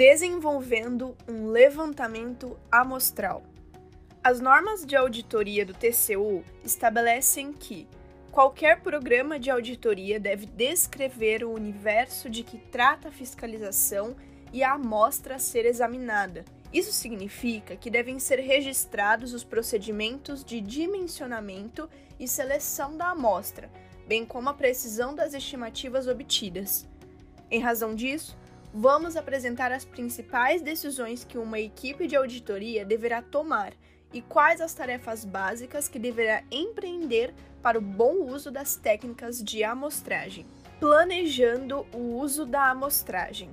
Desenvolvendo um levantamento amostral. As normas de auditoria do TCU estabelecem que qualquer programa de auditoria deve descrever o universo de que trata a fiscalização e a amostra a ser examinada. Isso significa que devem ser registrados os procedimentos de dimensionamento e seleção da amostra, bem como a precisão das estimativas obtidas. Em razão disso, vamos apresentar as principais decisões que uma equipe de auditoria deverá tomar e quais as tarefas básicas que deverá empreender para o bom uso das técnicas de amostragem. Planejando o uso da amostragem.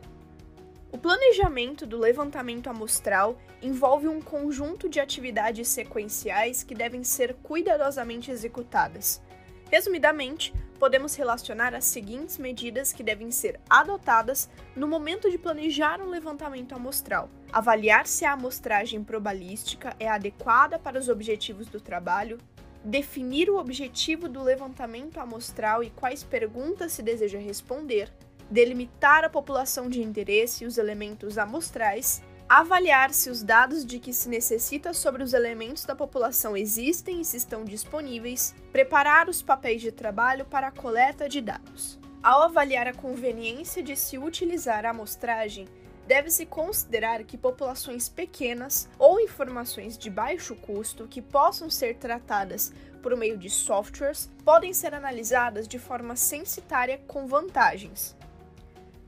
O planejamento do levantamento amostral envolve um conjunto de atividades sequenciais que devem ser cuidadosamente executadas. Resumidamente, podemos relacionar as seguintes medidas que devem ser adotadas no momento de planejar um levantamento amostral: avaliar se a amostragem probabilística é adequada para os objetivos do trabalho, definir o objetivo do levantamento amostral e quais perguntas se deseja responder, delimitar a população de interesse e os elementos amostrais, avaliar se os dados de que se necessita sobre os elementos da população existem e se estão disponíveis, preparar os papéis de trabalho para a coleta de dados. Ao avaliar a conveniência de se utilizar a amostragem, deve-se considerar que populações pequenas ou informações de baixo custo que possam ser tratadas por meio de softwares podem ser analisadas de forma censitária com vantagens.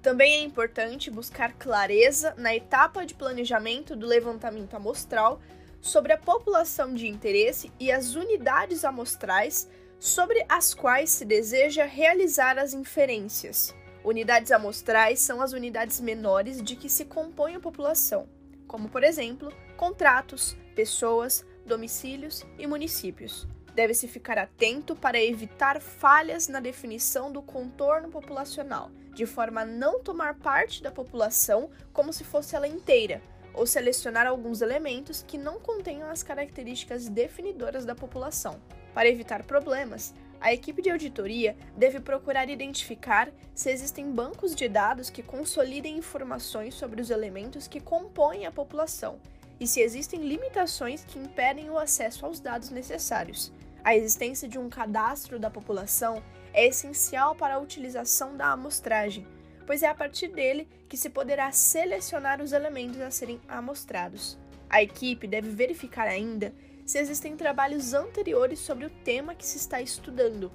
Também é importante buscar clareza na etapa de planejamento do levantamento amostral sobre a população de interesse e as unidades amostrais sobre as quais se deseja realizar as inferências. Unidades amostrais são as unidades menores de que se compõe a população, como, por exemplo, contratos, pessoas, domicílios e municípios. Deve-se ficar atento para evitar falhas na definição do contorno populacional, de forma a não tomar parte da população como se fosse ela inteira, ou selecionar alguns elementos que não contenham as características definidoras da população. Para evitar problemas, a equipe de auditoria deve procurar identificar se existem bancos de dados que consolidem informações sobre os elementos que compõem a população e se existem limitações que impedem o acesso aos dados necessários. A existência de um cadastro da população é essencial para a utilização da amostragem, pois é a partir dele que se poderá selecionar os elementos a serem amostrados. A equipe deve verificar ainda se existem trabalhos anteriores sobre o tema que se está estudando.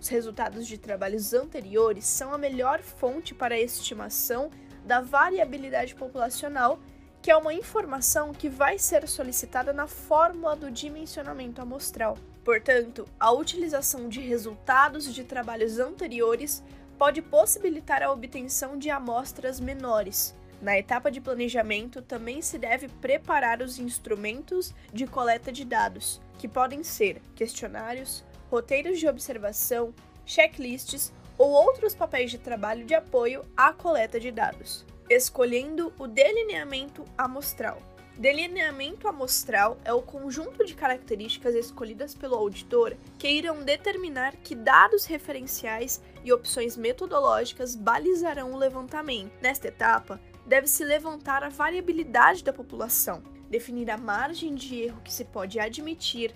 Os resultados de trabalhos anteriores são a melhor fonte para a estimação da variabilidade populacional que é uma informação que vai ser solicitada na fórmula do dimensionamento amostral. Portanto, a utilização de resultados de trabalhos anteriores pode possibilitar a obtenção de amostras menores. Na etapa de planejamento, também se deve preparar os instrumentos de coleta de dados, que podem ser questionários, roteiros de observação, checklists ou outros papéis de trabalho de apoio à coleta de dados escolhendo o delineamento amostral. Delineamento amostral é o conjunto de características escolhidas pelo auditor que irão determinar que dados referenciais e opções metodológicas balizarão o levantamento. Nesta etapa, deve-se levantar a variabilidade da população, definir a margem de erro que se pode admitir,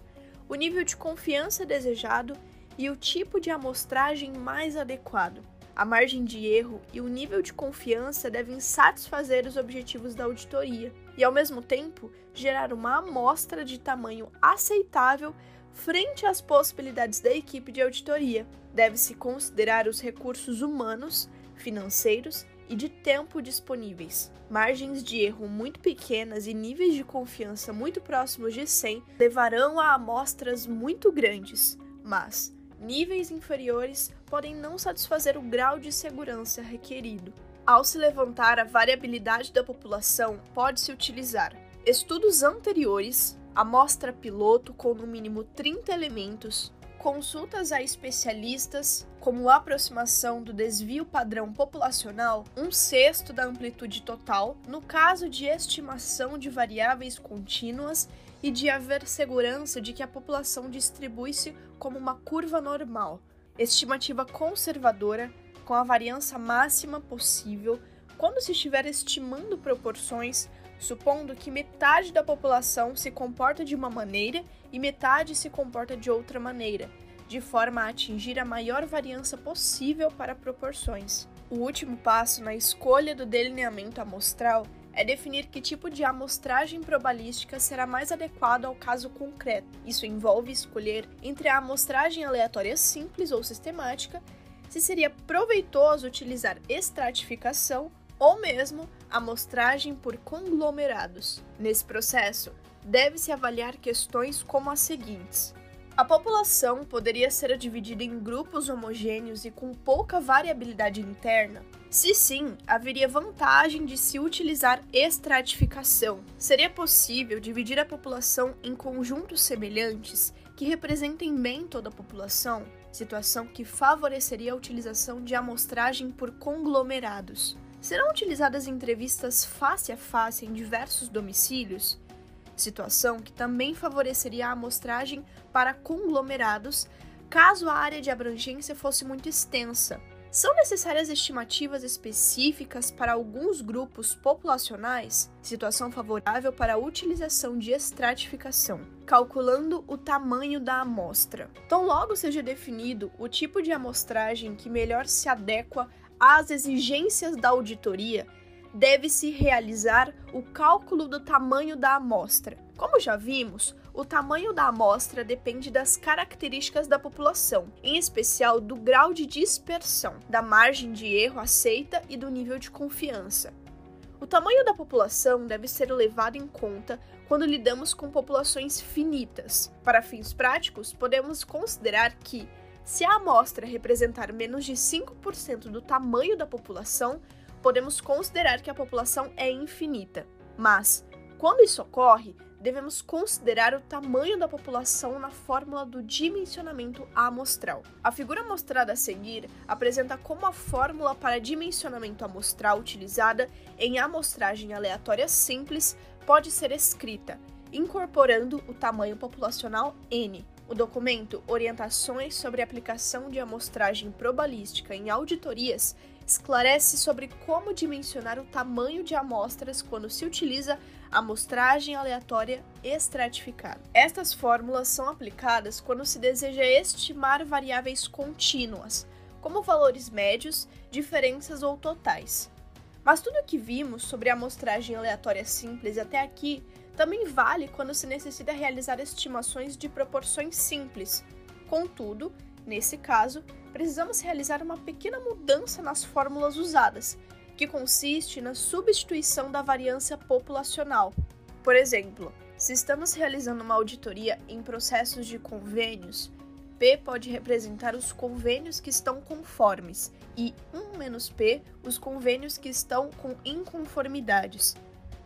o nível de confiança desejado e o tipo de amostragem mais adequado. A margem de erro e o nível de confiança devem satisfazer os objetivos da auditoria e, ao mesmo tempo, gerar uma amostra de tamanho aceitável frente às possibilidades da equipe de auditoria. Deve-se considerar os recursos humanos, financeiros e de tempo disponíveis. Margens de erro muito pequenas e níveis de confiança muito próximos de 100 levarão a amostras muito grandes, mas níveis inferiores podem não satisfazer o grau de segurança requerido. Ao se levantar a variabilidade da população, pode-se utilizar estudos anteriores, amostra piloto com no mínimo 30 elementos, consultas a especialistas, como aproximação do desvio padrão populacional, um sexto da amplitude total, no caso de estimação de variáveis contínuas e de haver segurança de que a população distribui-se como uma curva normal, estimativa conservadora com a variância máxima possível quando se estiver estimando proporções, supondo que metade da população se comporta de uma maneira e metade se comporta de outra maneira, de forma a atingir a maior variância possível para proporções. O último passo na escolha do delineamento amostral é definir que tipo de amostragem probabilística será mais adequado ao caso concreto. Isso envolve escolher entre a amostragem aleatória simples ou sistemática, se seria proveitoso utilizar estratificação ou mesmo amostragem por conglomerados. Nesse processo, deve-se avaliar questões como as seguintes: a população poderia ser dividida em grupos homogêneos e com pouca variabilidade interna? Se sim, haveria vantagem de se utilizar estratificação. Seria possível dividir a população em conjuntos semelhantes que representem bem toda a população, situação que favoreceria a utilização de amostragem por conglomerados. Serão utilizadas entrevistas face a face em diversos domicílios? situação que também favoreceria a amostragem para conglomerados caso a área de abrangência fosse muito extensa. São necessárias estimativas específicas para alguns grupos populacionais, situação favorável para a utilização de estratificação, calculando o tamanho da amostra. Tão logo seja definido o tipo de amostragem que melhor se adequa às exigências da auditoria, deve-se realizar o cálculo do tamanho da amostra. Como já vimos, o tamanho da amostra depende das características da população, em especial do grau de dispersão, da margem de erro aceita e do nível de confiança. O tamanho da população deve ser levado em conta quando lidamos com populações finitas. Para fins práticos, podemos considerar que, se a amostra representar menos de 5% do tamanho da população, podemos considerar que a população é infinita. Mas, quando isso ocorre, devemos considerar o tamanho da população na fórmula do dimensionamento amostral. A figura mostrada a seguir apresenta como a fórmula para dimensionamento amostral utilizada em amostragem aleatória simples pode ser escrita, incorporando o tamanho populacional n. O documento Orientações sobre aplicação de amostragem probabilística em auditorias esclarece sobre como dimensionar o tamanho de amostras quando se utiliza amostragem aleatória estratificada. Estas fórmulas são aplicadas quando se deseja estimar variáveis contínuas, como valores médios, diferenças ou totais. Mas tudo o que vimos sobre a amostragem aleatória simples até aqui também vale quando se necessita realizar estimações de proporções simples. Contudo, nesse caso, precisamos realizar uma pequena mudança nas fórmulas usadas, que consiste na substituição da variância populacional. Por exemplo, se estamos realizando uma auditoria em processos de convênios, P pode representar os convênios que estão conformes e 1 menos P os convênios que estão com inconformidades.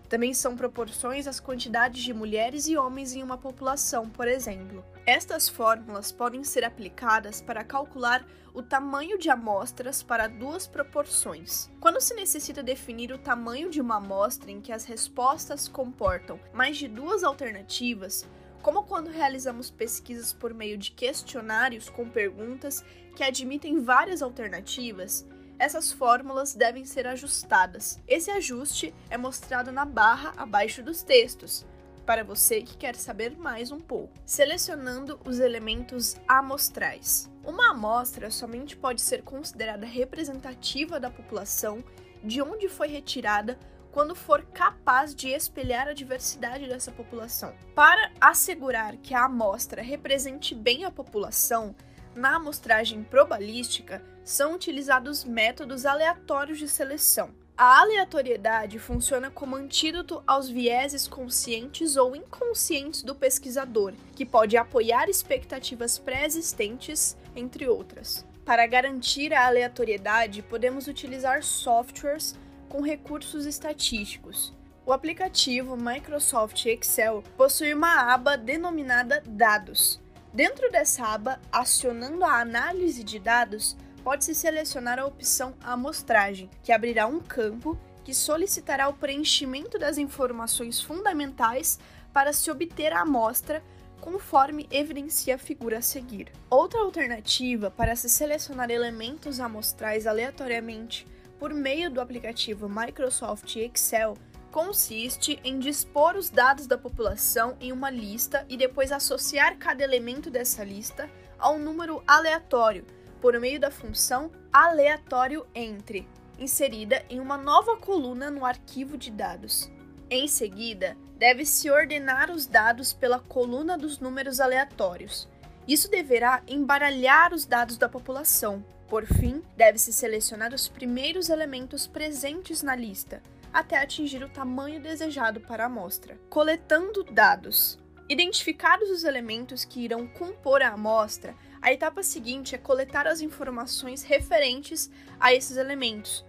Também são proporções às quantidades de mulheres e homens em uma população, por exemplo. Estas fórmulas podem ser aplicadas para calcular o tamanho de amostras para duas proporções. Quando se necessita definir o tamanho de uma amostra em que as respostas comportam mais de duas alternativas, como quando realizamos pesquisas por meio de questionários com perguntas que admitem várias alternativas, essas fórmulas devem ser ajustadas. Esse ajuste é mostrado na barra abaixo dos textos, para você que quer saber mais um pouco. Selecionando os elementos amostrais. Uma amostra somente pode ser considerada representativa da população de onde foi retirada quando for capaz de espelhar a diversidade dessa população. Para assegurar que a amostra represente bem a população, na amostragem probabilística são utilizados métodos aleatórios de seleção. A aleatoriedade funciona como antídoto aos vieses conscientes ou inconscientes do pesquisador, que pode apoiar expectativas pré-existentes, entre outras. Para garantir a aleatoriedade, podemos utilizar softwares com recursos estatísticos. O aplicativo Microsoft Excel possui uma aba denominada Dados, Dentro dessa aba, acionando a análise de dados, pode-se selecionar a opção Amostragem, que abrirá um campo que solicitará o preenchimento das informações fundamentais para se obter a amostra, conforme evidencia a figura a seguir. Outra alternativa para se selecionar elementos amostrais aleatoriamente por meio do aplicativo Microsoft Excel consiste em dispor os dados da população em uma lista e depois associar cada elemento dessa lista a um número aleatório por meio da função aleatório entre, inserida em uma nova coluna no arquivo de dados. Em seguida, deve-se ordenar os dados pela coluna dos números aleatórios. Isso deverá embaralhar os dados da população. Por fim, deve-se selecionar os primeiros elementos presentes na lista, até atingir o tamanho desejado para a amostra. Coletando dados. Identificados os elementos que irão compor a amostra, a etapa seguinte é coletar as informações referentes a esses elementos.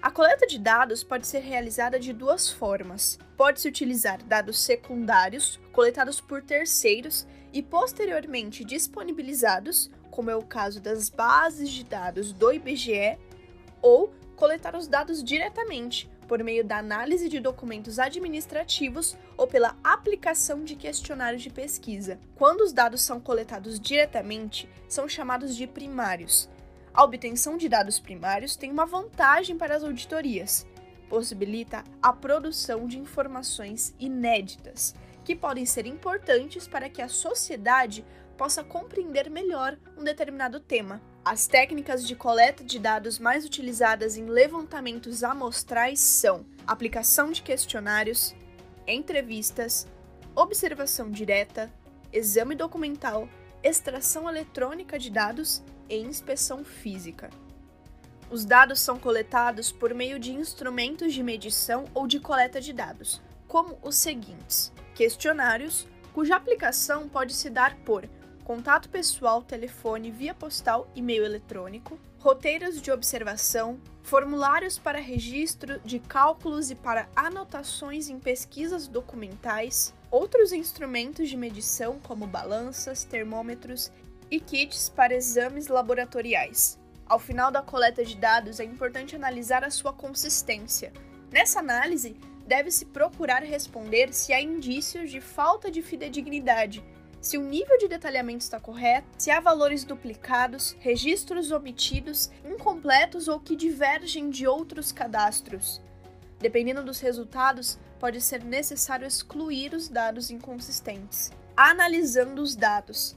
A coleta de dados pode ser realizada de duas formas. Pode-se utilizar dados secundários, coletados por terceiros e posteriormente disponibilizados, como é o caso das bases de dados do IBGE, ou coletar os dados diretamente, por meio da análise de documentos administrativos ou pela aplicação de questionários de pesquisa. Quando os dados são coletados diretamente, são chamados de primários. A obtenção de dados primários tem uma vantagem para as auditorias. Possibilita a produção de informações inéditas, que podem ser importantes para que a sociedade possa compreender melhor um determinado tema. As técnicas de coleta de dados mais utilizadas em levantamentos amostrais são aplicação de questionários, entrevistas, observação direta, exame documental, extração eletrônica de dados e inspeção física. Os dados são coletados por meio de instrumentos de medição ou de coleta de dados, como os seguintes: questionários, cuja aplicação pode se dar por contato pessoal, telefone, via postal, e-mail eletrônico, roteiros de observação, formulários para registro de cálculos e para anotações em pesquisas documentais, outros instrumentos de medição como balanças, termômetros e kits para exames laboratoriais. Ao final da coleta de dados, é importante analisar a sua consistência. Nessa análise, deve-se procurar responder se há indícios de falta de fidedignidade se o nível de detalhamento está correto, se há valores duplicados, registros omitidos, incompletos ou que divergem de outros cadastros. Dependendo dos resultados, pode ser necessário excluir os dados inconsistentes. Analisando os dados.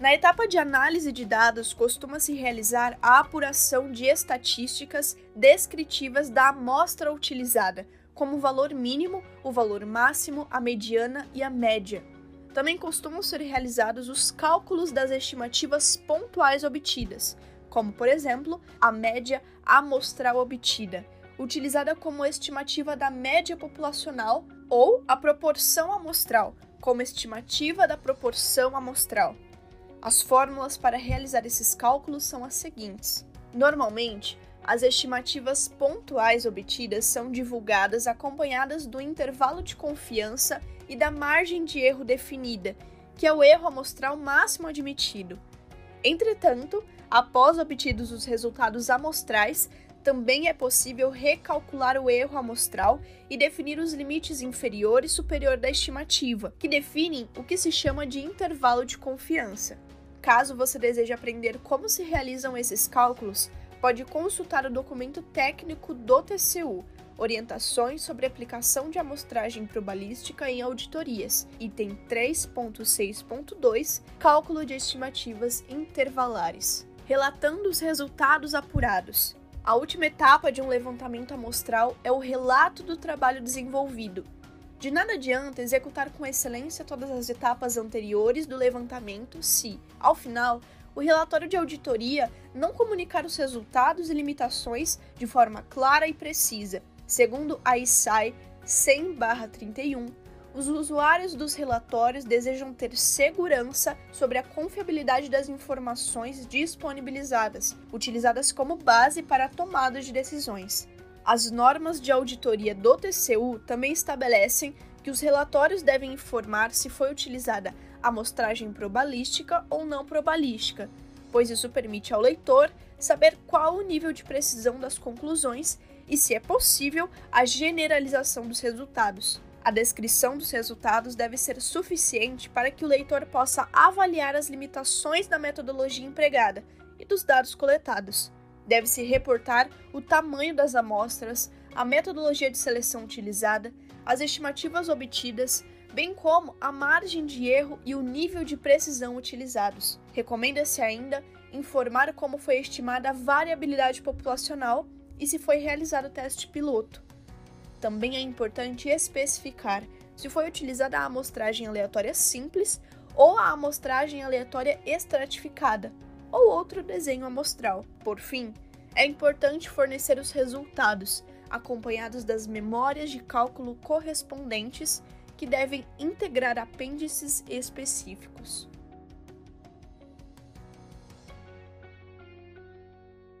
Na etapa de análise de dados, costuma-se realizar a apuração de estatísticas descritivas da amostra utilizada, como o valor mínimo, o valor máximo, a mediana e a média também costumam ser realizados os cálculos das estimativas pontuais obtidas, como, por exemplo, a média amostral obtida, utilizada como estimativa da média populacional, ou a proporção amostral, como estimativa da proporção amostral. As fórmulas para realizar esses cálculos são as seguintes. Normalmente, as estimativas pontuais obtidas são divulgadas acompanhadas do intervalo de confiança e da margem de erro definida, que é o erro amostral máximo admitido. Entretanto, após obtidos os resultados amostrais, também é possível recalcular o erro amostral e definir os limites inferior e superior da estimativa, que definem o que se chama de intervalo de confiança. Caso você deseje aprender como se realizam esses cálculos, pode consultar o documento técnico do TCU, Orientações sobre aplicação de amostragem probalística em auditorias, item 3.6.2, cálculo de estimativas intervalares. Relatando os resultados apurados. A última etapa de um levantamento amostral é o relato do trabalho desenvolvido. De nada adianta executar com excelência todas as etapas anteriores do levantamento se, ao final, o relatório de auditoria não comunicar os resultados e limitações de forma clara e precisa, Segundo a ISAI 100/31, os usuários dos relatórios desejam ter segurança sobre a confiabilidade das informações disponibilizadas, utilizadas como base para a tomada de decisões. As normas de auditoria do TCU também estabelecem que os relatórios devem informar se foi utilizada amostragem probalística ou não probalística, pois isso permite ao leitor saber qual o nível de precisão das conclusões e, se é possível, a generalização dos resultados. A descrição dos resultados deve ser suficiente para que o leitor possa avaliar as limitações da metodologia empregada e dos dados coletados. Deve-se reportar o tamanho das amostras, a metodologia de seleção utilizada, as estimativas obtidas, bem como a margem de erro e o nível de precisão utilizados. Recomenda-se ainda informar como foi estimada a variabilidade populacional e se foi realizado o teste piloto. Também é importante especificar se foi utilizada a amostragem aleatória simples ou a amostragem aleatória estratificada, ou outro desenho amostral. Por fim, é importante fornecer os resultados, acompanhados das memórias de cálculo correspondentes, que devem integrar apêndices específicos.